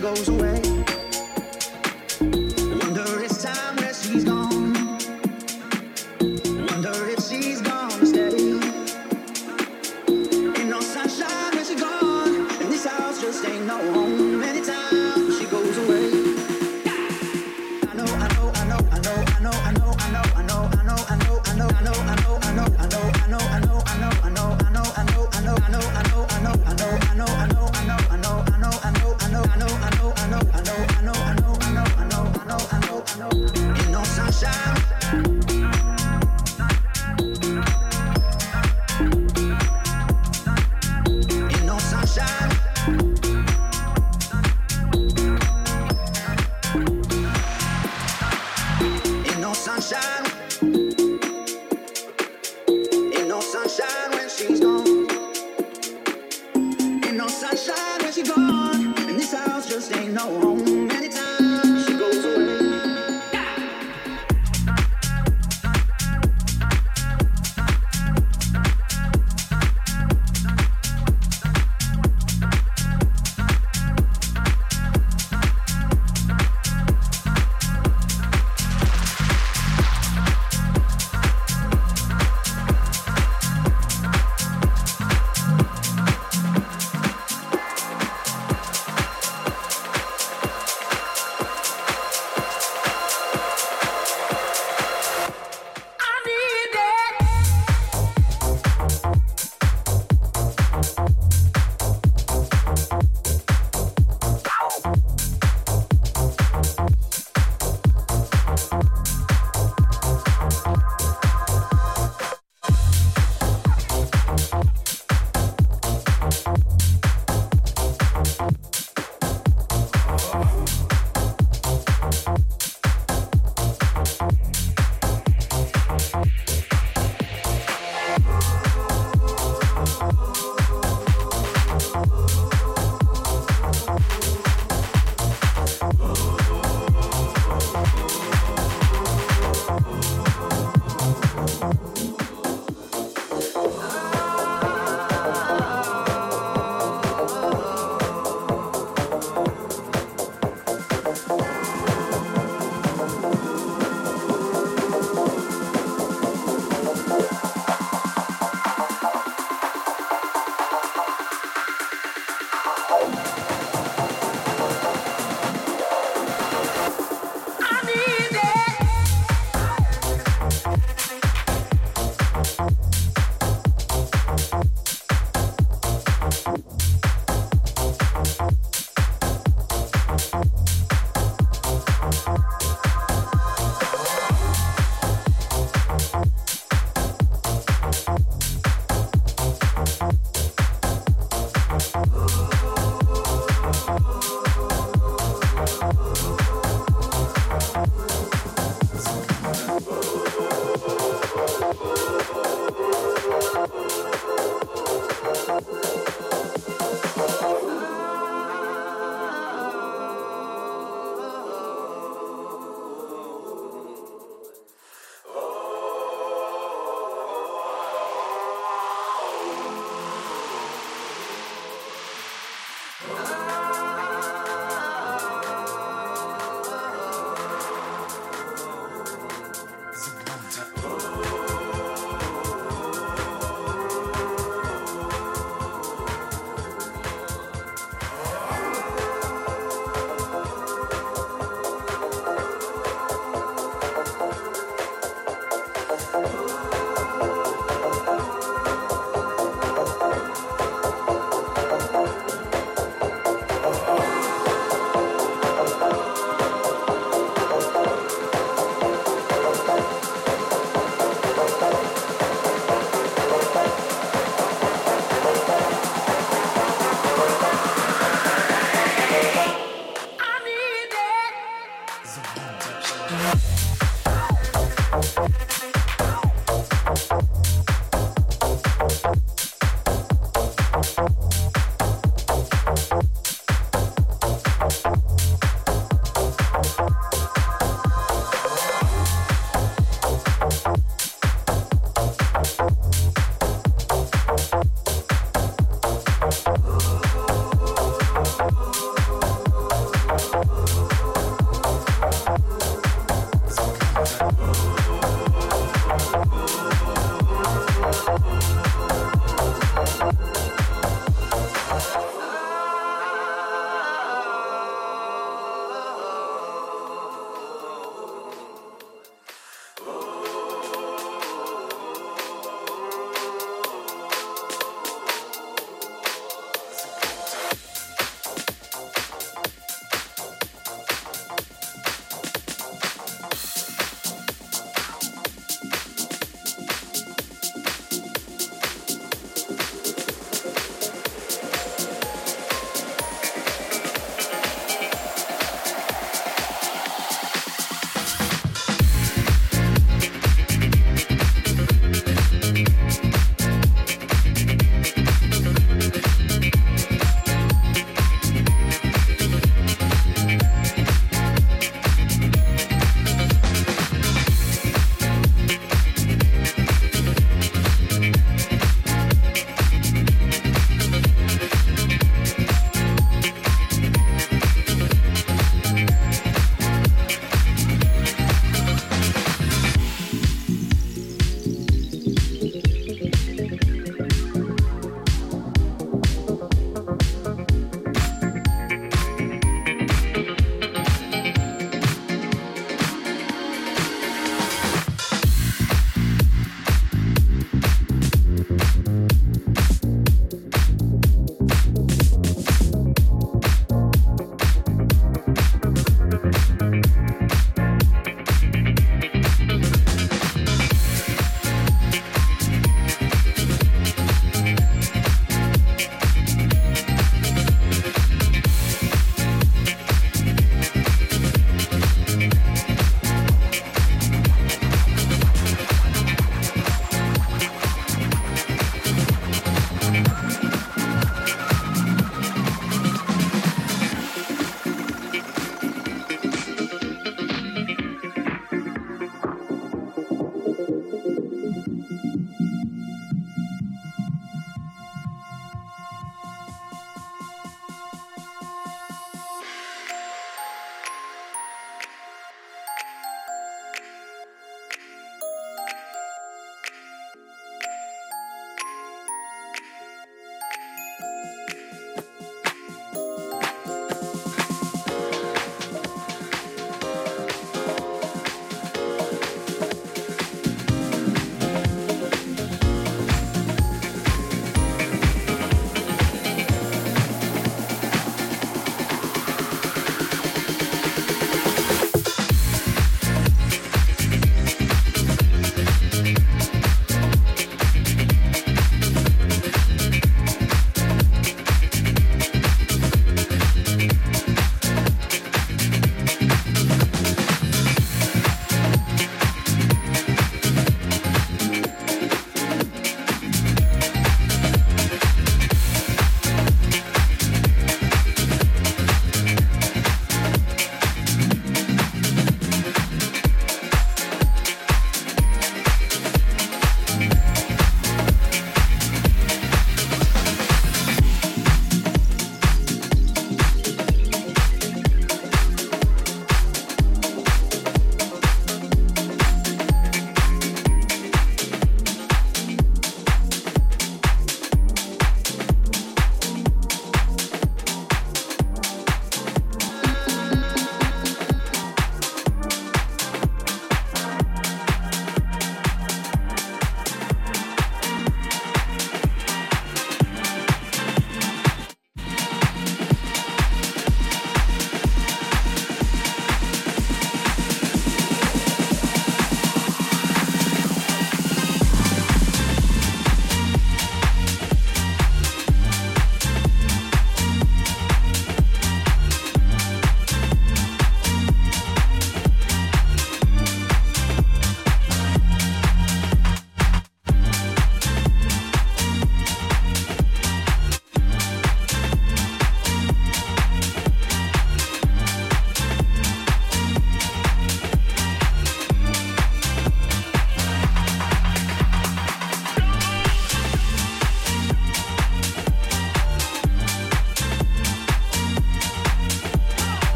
goes away.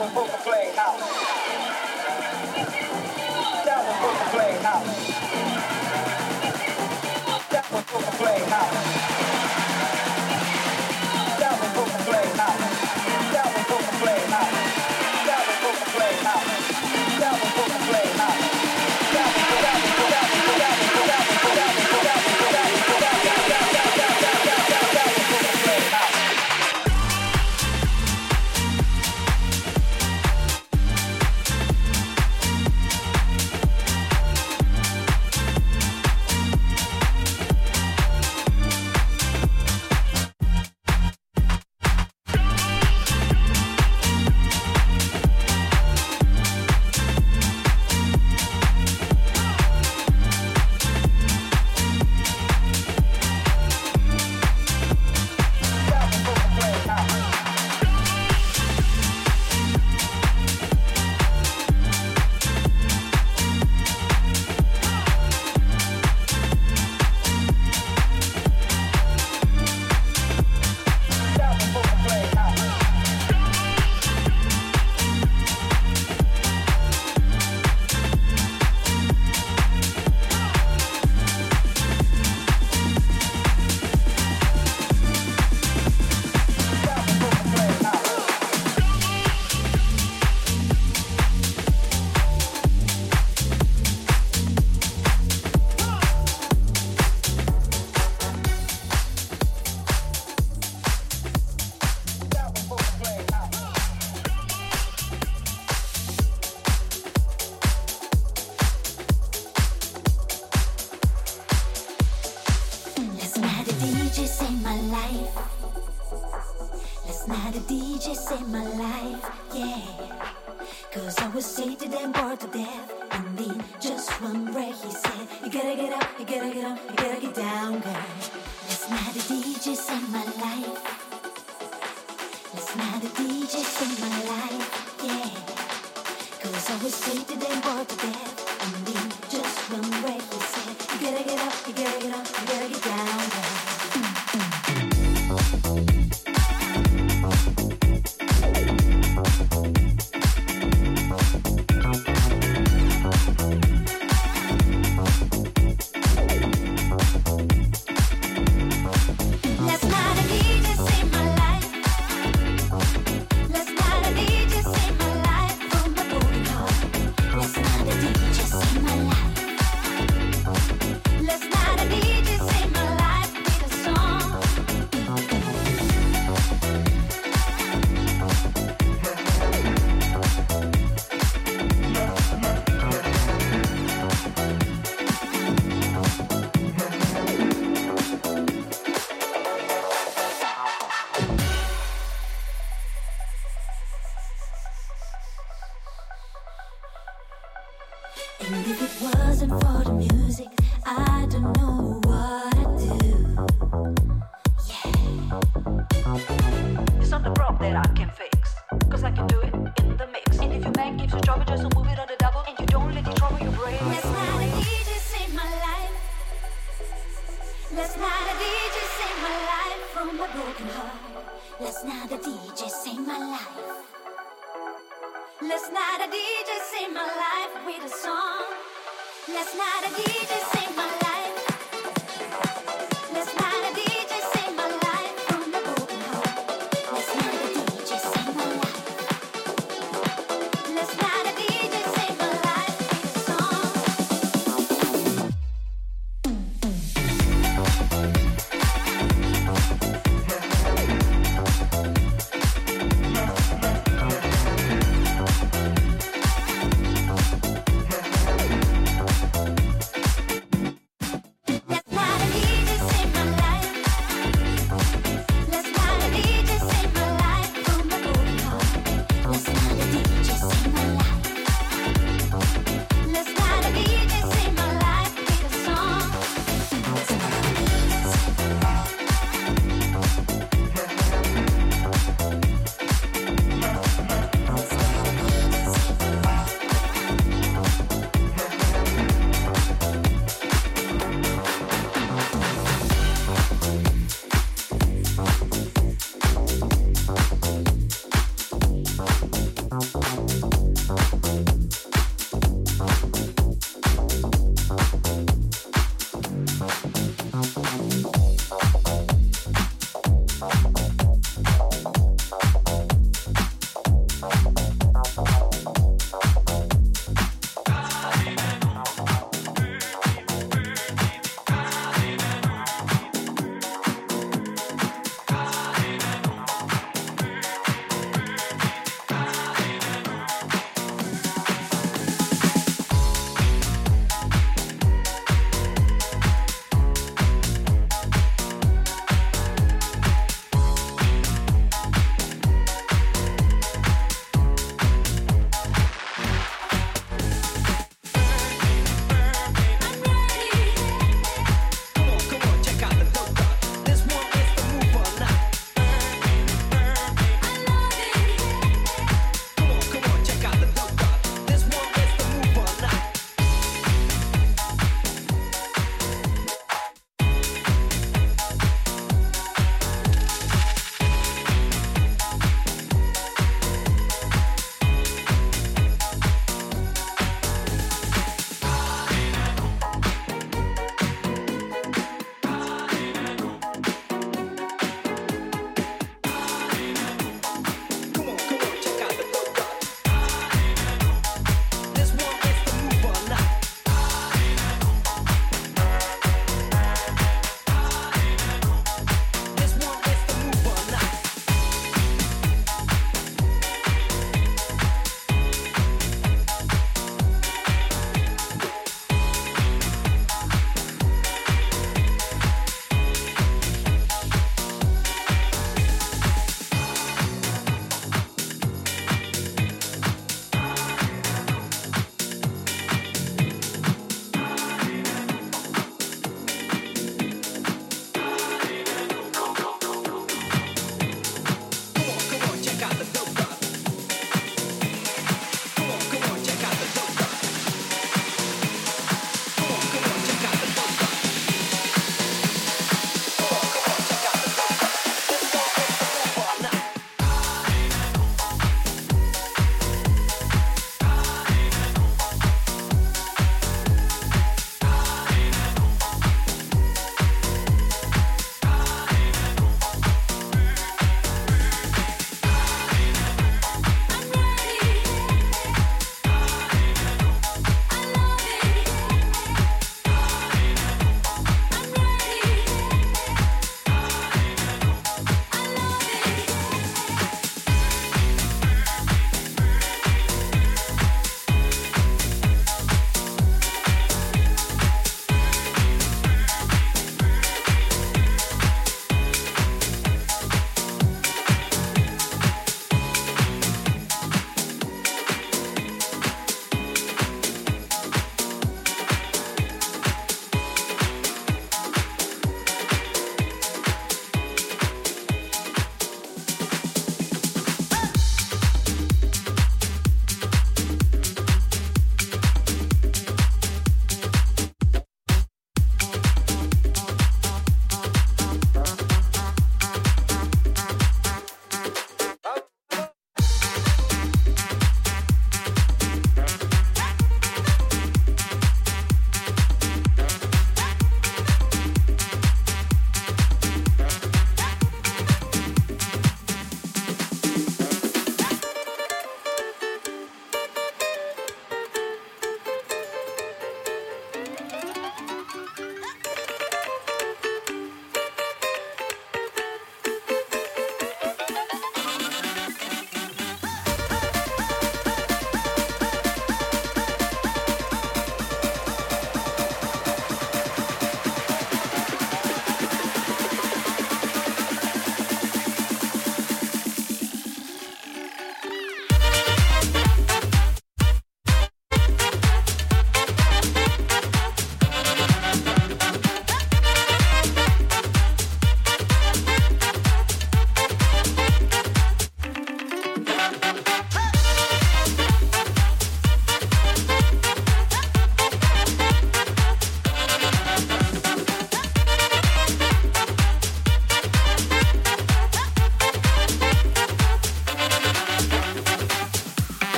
was supposed to play house. That was supposed to play house. That was play house.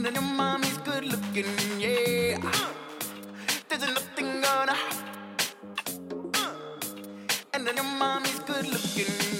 and then your mommy's good looking, yeah. There's nothing gonna. And then your mommy's good looking.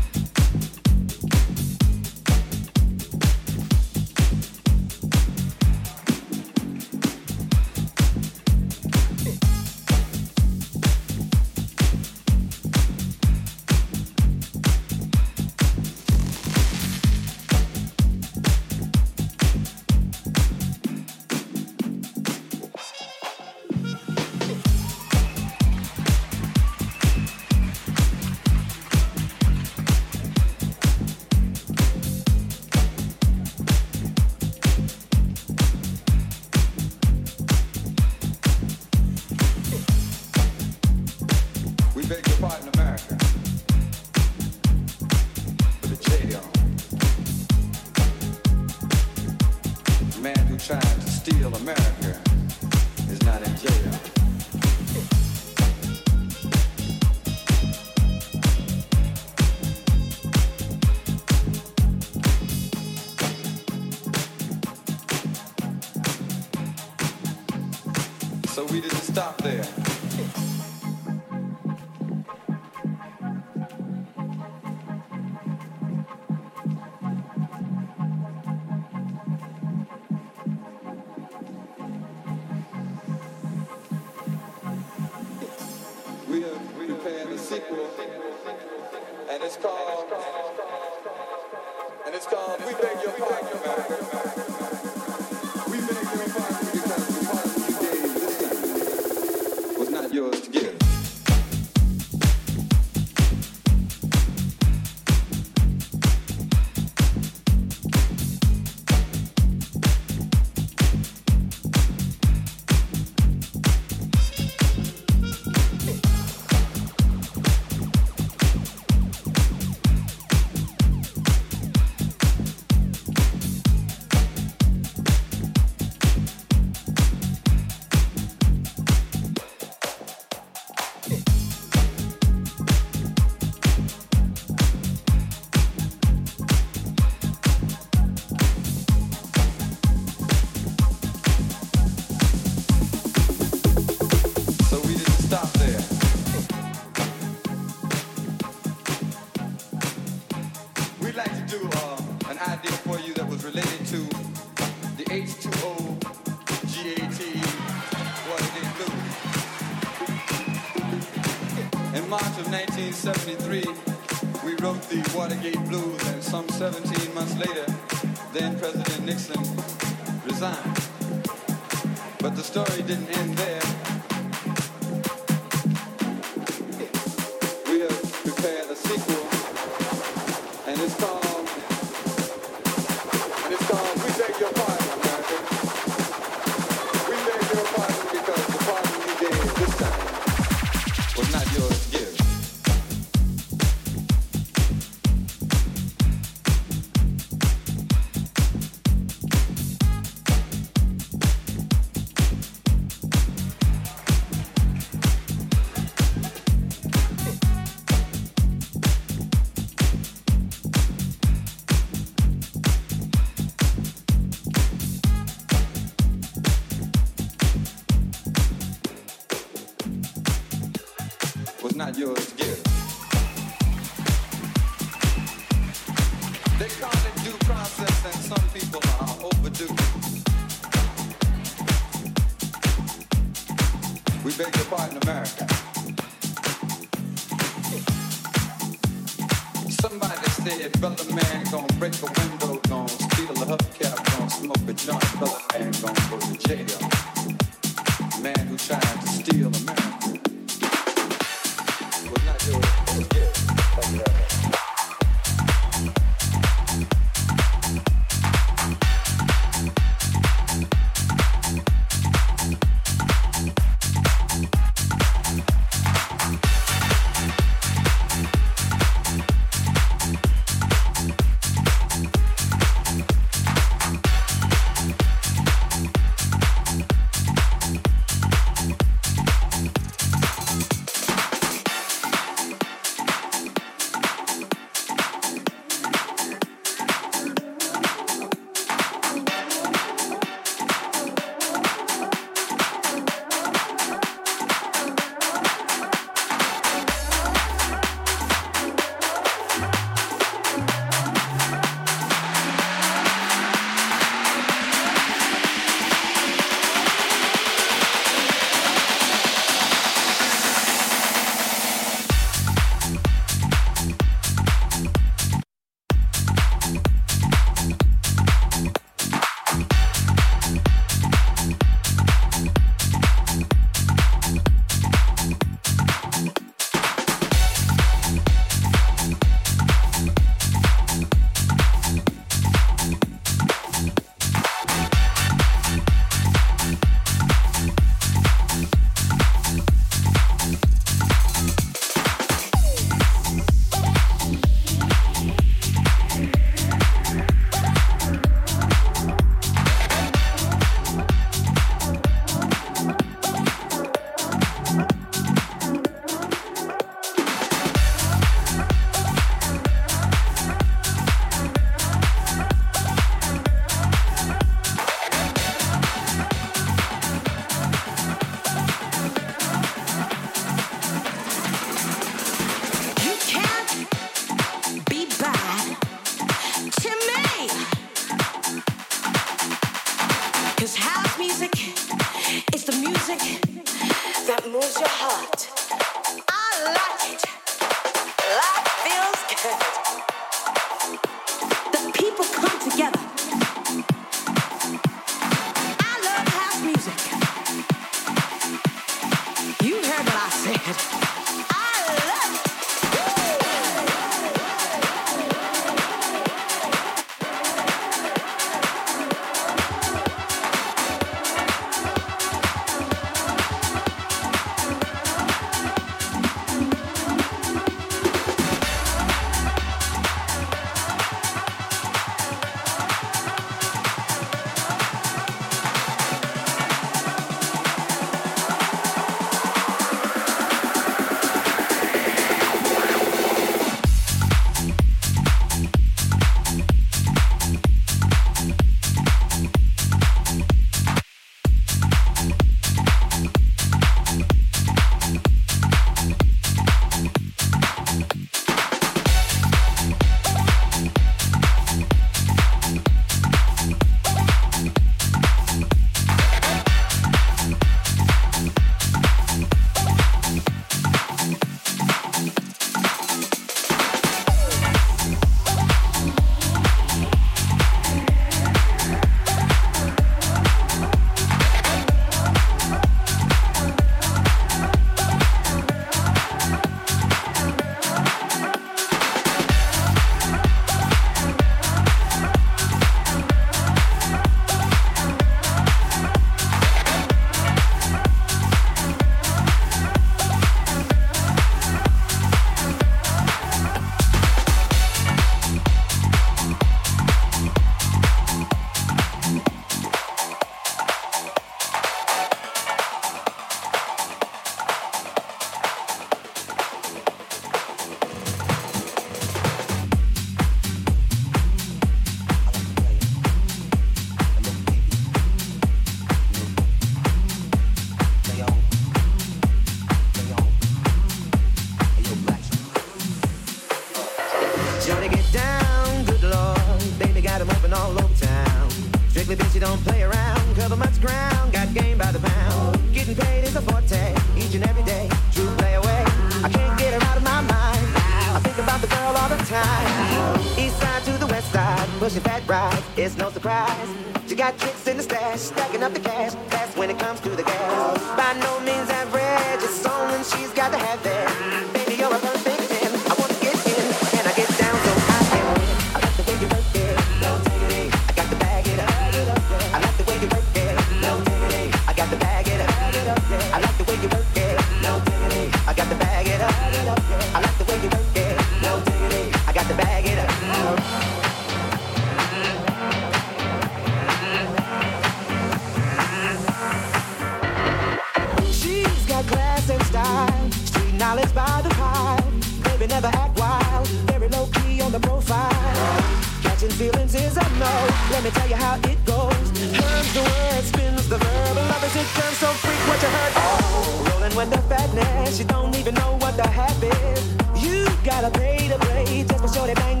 gotta pay to play just for sure they bang.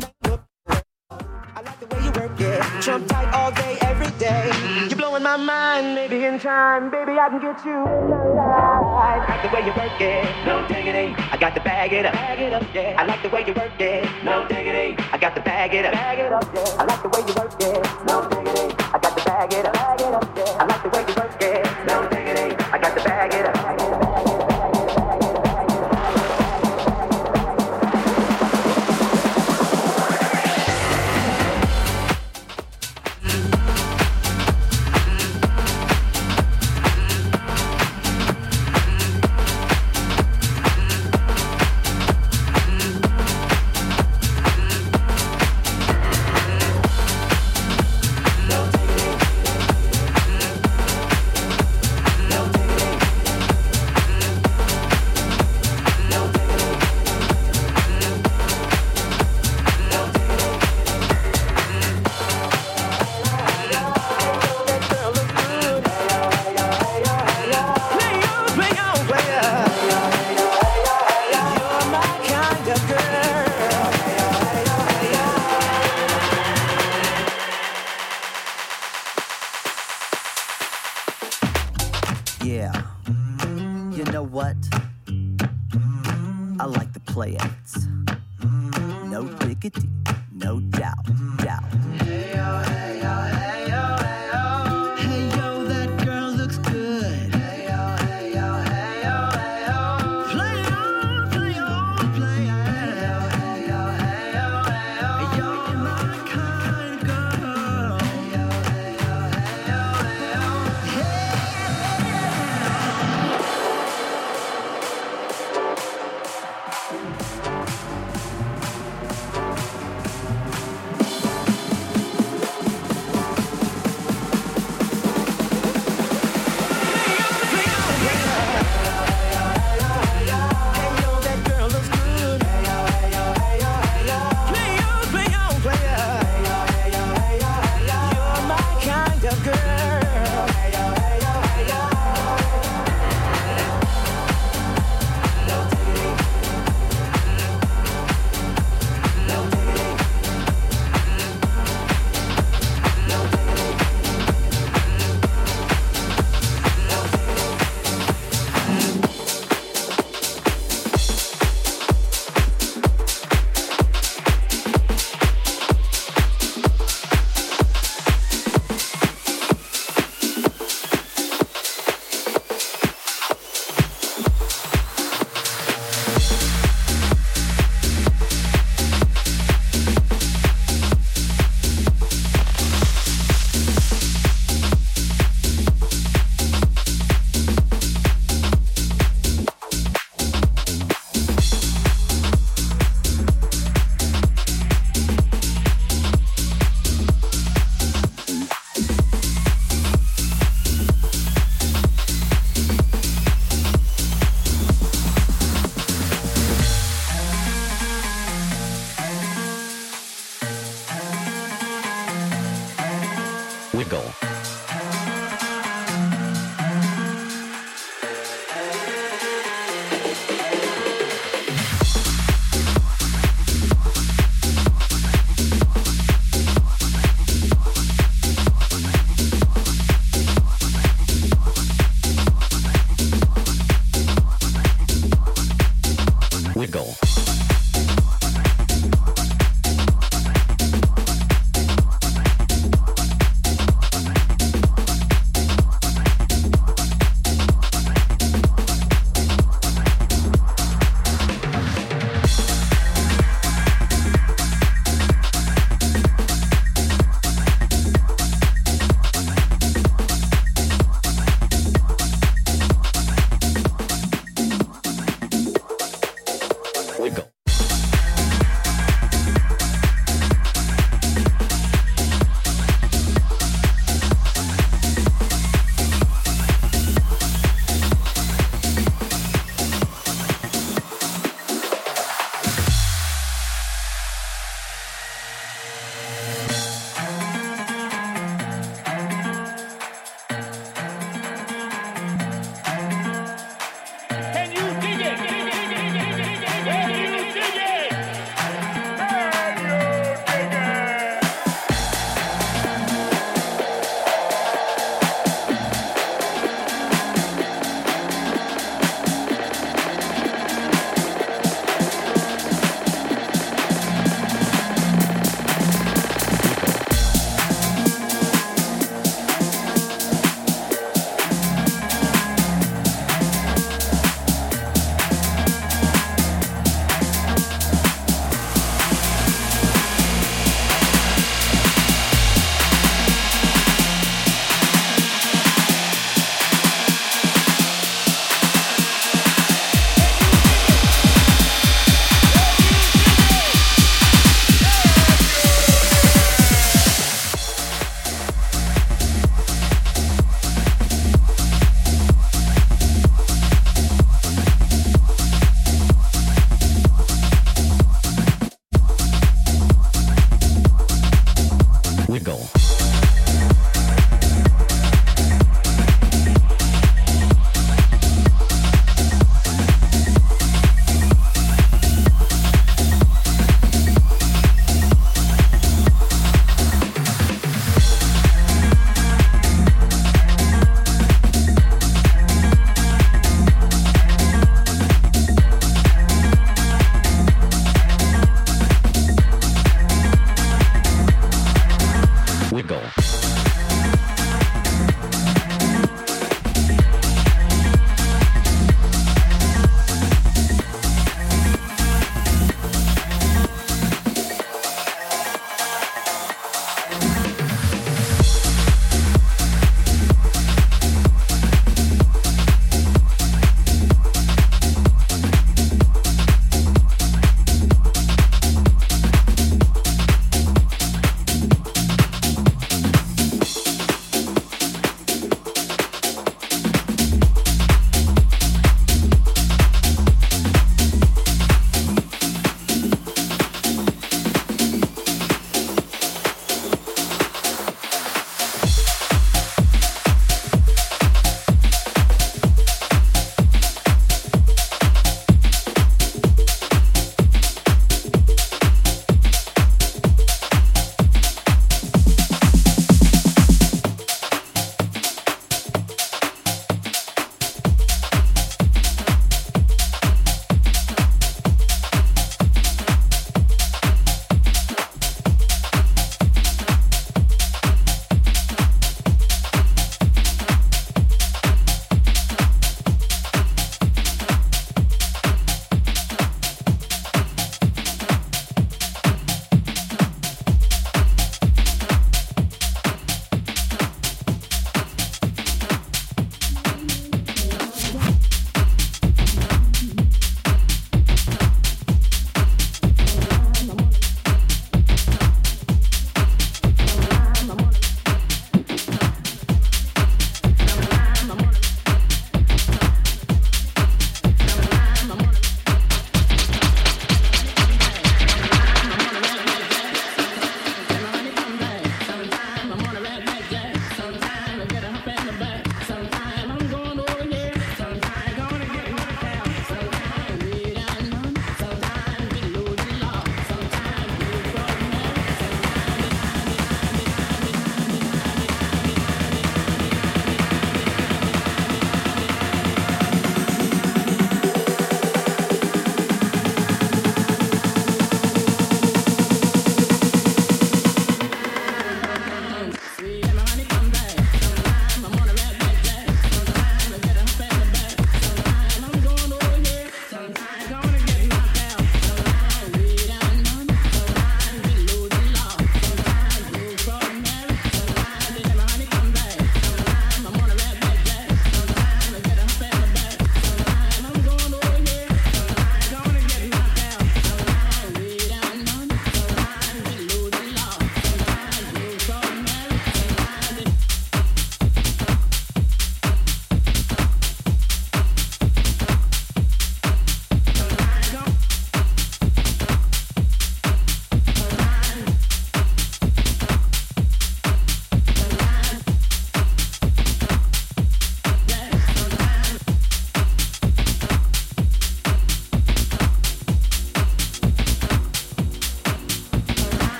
I like the way you work it, Trump tight all day, every day. You're blowing my mind, maybe in time, baby I can get you in my life. I like the way you work it, no diggity. I got to bag it up, bag it up, yeah. I like the way you work it, no diggity. I got to bag it up, bag it up, yeah. I like the way you work it, no diggity. I got to bag it up.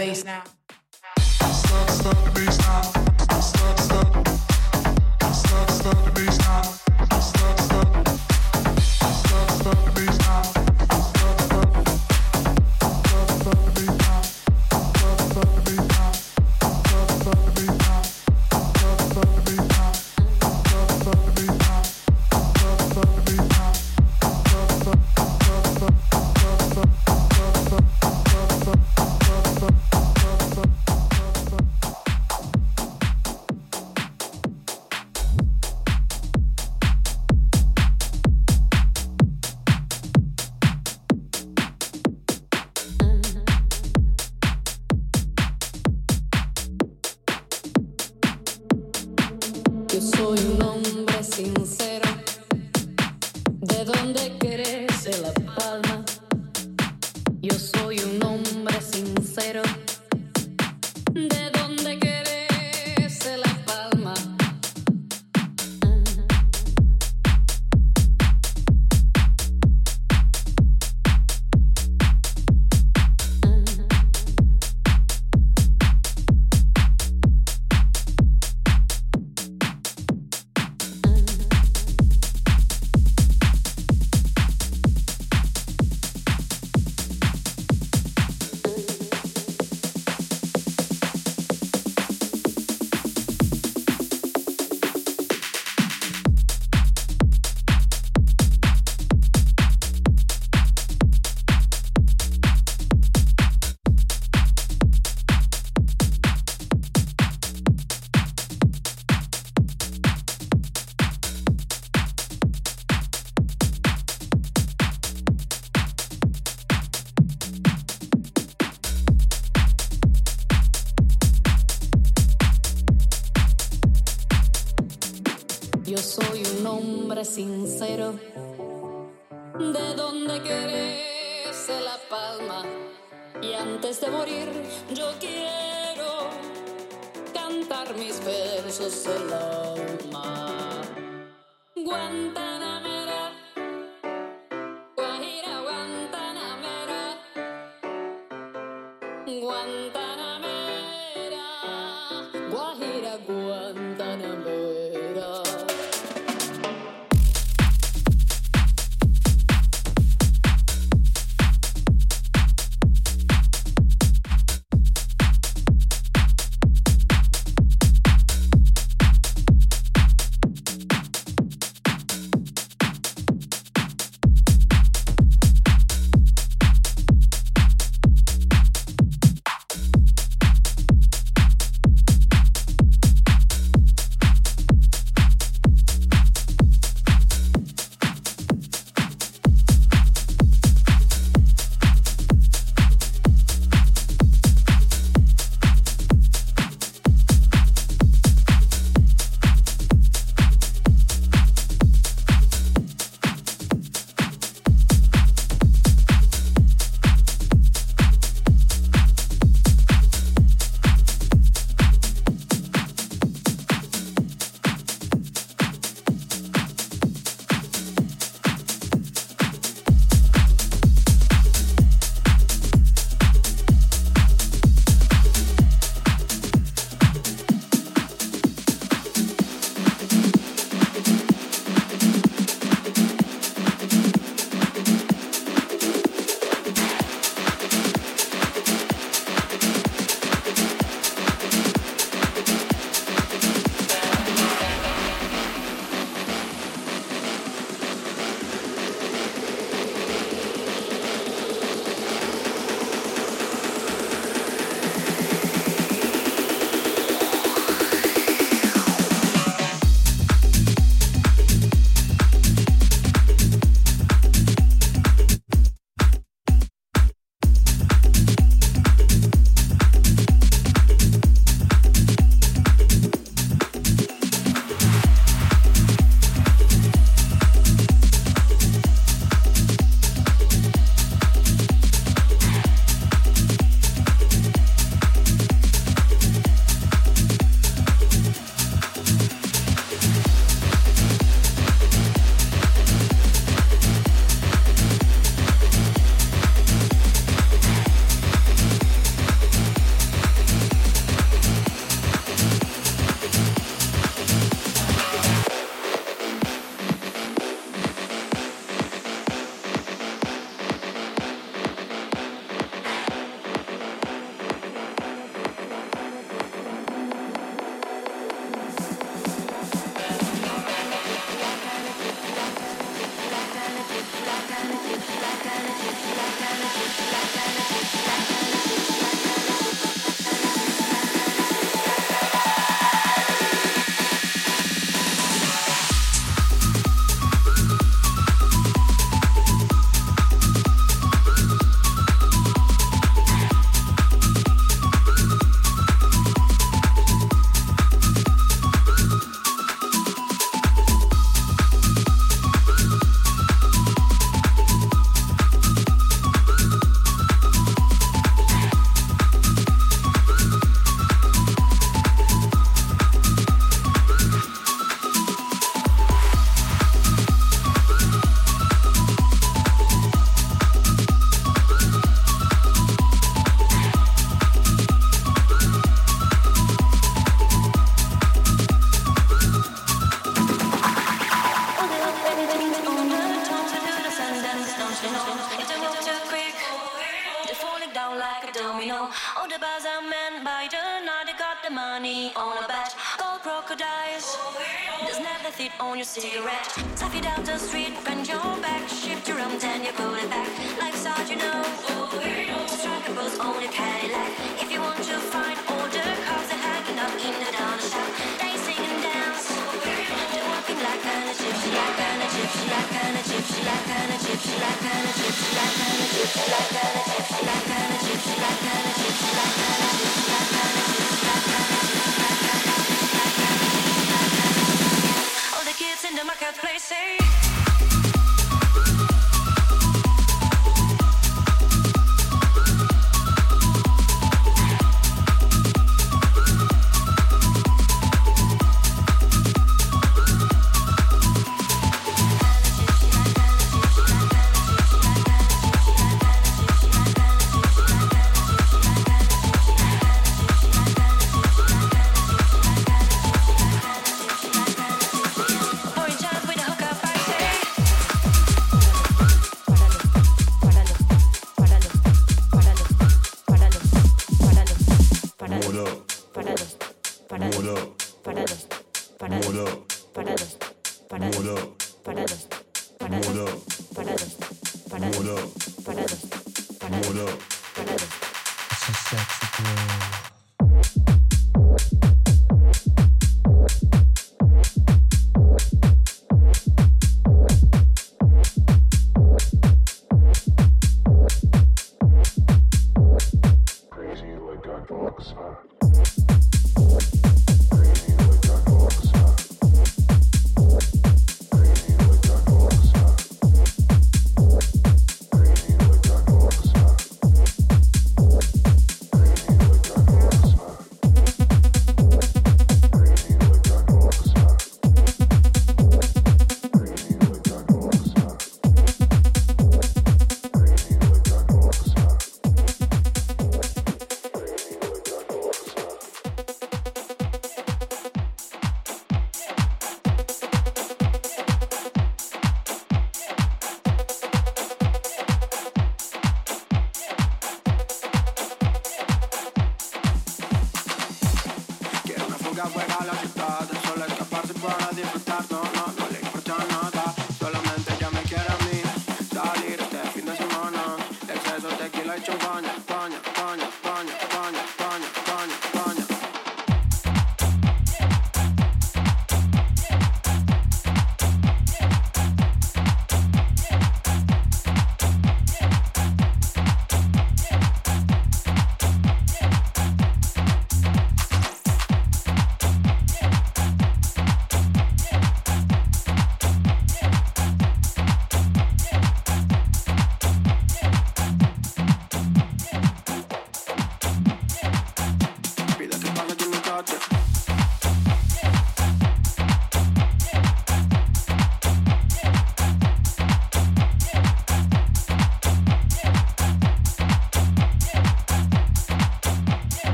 Bass now. Guantanamera, parados, parados, parados, parados, parados, parados.